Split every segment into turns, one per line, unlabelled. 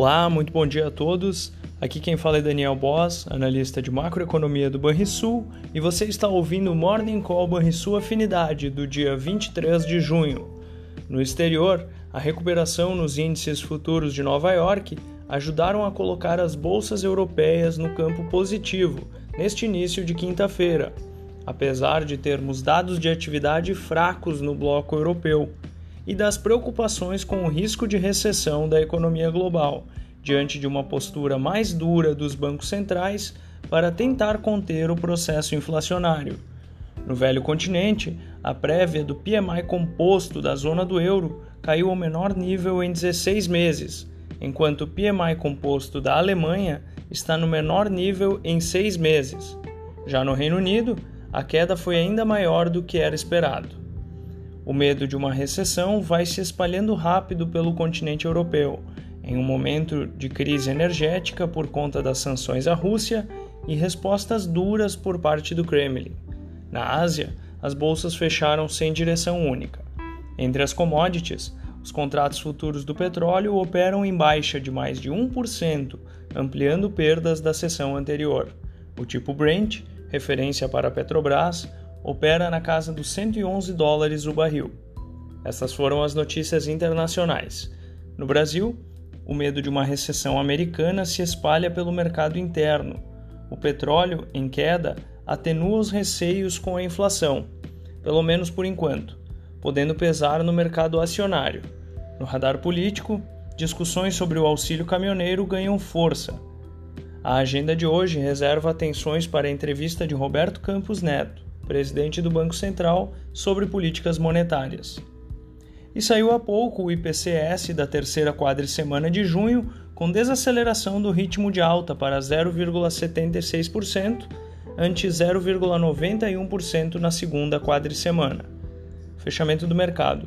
Olá, muito bom dia a todos. Aqui quem fala é Daniel Boss, analista de macroeconomia do Banrisul, e você está ouvindo o Morning Call Banrisul Afinidade do dia 23 de junho. No exterior, a recuperação nos índices futuros de Nova York ajudaram a colocar as bolsas europeias no campo positivo neste início de quinta-feira, apesar de termos dados de atividade fracos no bloco europeu e das preocupações com o risco de recessão da economia global, diante de uma postura mais dura dos bancos centrais para tentar conter o processo inflacionário. No velho continente, a prévia do PMI composto da zona do euro caiu ao menor nível em 16 meses, enquanto o PMI composto da Alemanha está no menor nível em seis meses. Já no Reino Unido, a queda foi ainda maior do que era esperado. O medo de uma recessão vai se espalhando rápido pelo continente europeu, em um momento de crise energética por conta das sanções à Rússia e respostas duras por parte do Kremlin. Na Ásia, as bolsas fecharam sem direção única. Entre as commodities, os contratos futuros do petróleo operam em baixa de mais de 1%, ampliando perdas da sessão anterior. O tipo Brent, referência para a Petrobras, opera na casa dos 111 dólares o barril. Essas foram as notícias internacionais. No Brasil, o medo de uma recessão americana se espalha pelo mercado interno. O petróleo, em queda, atenua os receios com a inflação, pelo menos por enquanto, podendo pesar no mercado acionário. No radar político, discussões sobre o auxílio caminhoneiro ganham força. A agenda de hoje reserva atenções para a entrevista de Roberto Campos Neto presidente do Banco Central, sobre políticas monetárias. E saiu há pouco o IPCS da terceira quadricemana de junho, com desaceleração do ritmo de alta para 0,76%, ante 0,91% na segunda quadricemana. Fechamento do mercado.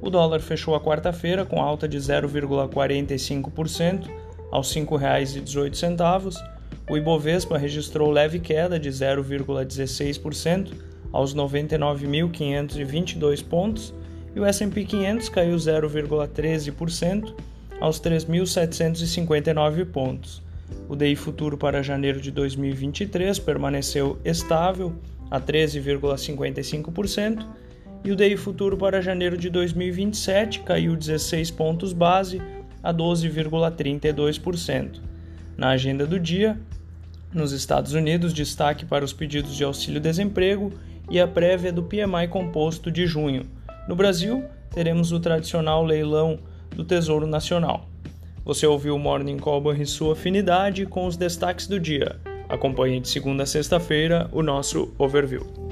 O dólar fechou a quarta-feira com alta de 0,45% aos R$ 5,18 o Ibovespa registrou leve queda de 0,16% aos 99.522 pontos e o S&P 500 caiu 0,13% aos 3.759 pontos. O DI futuro para janeiro de 2023 permaneceu estável a 13,55% e o DI futuro para janeiro de 2027 caiu 16 pontos base a 12,32%. Na agenda do dia, nos Estados Unidos, destaque para os pedidos de auxílio-desemprego e a prévia do PMI composto de junho. No Brasil, teremos o tradicional leilão do Tesouro Nacional. Você ouviu o Morning Call e sua afinidade com os destaques do dia. Acompanhe de segunda a sexta-feira o nosso overview.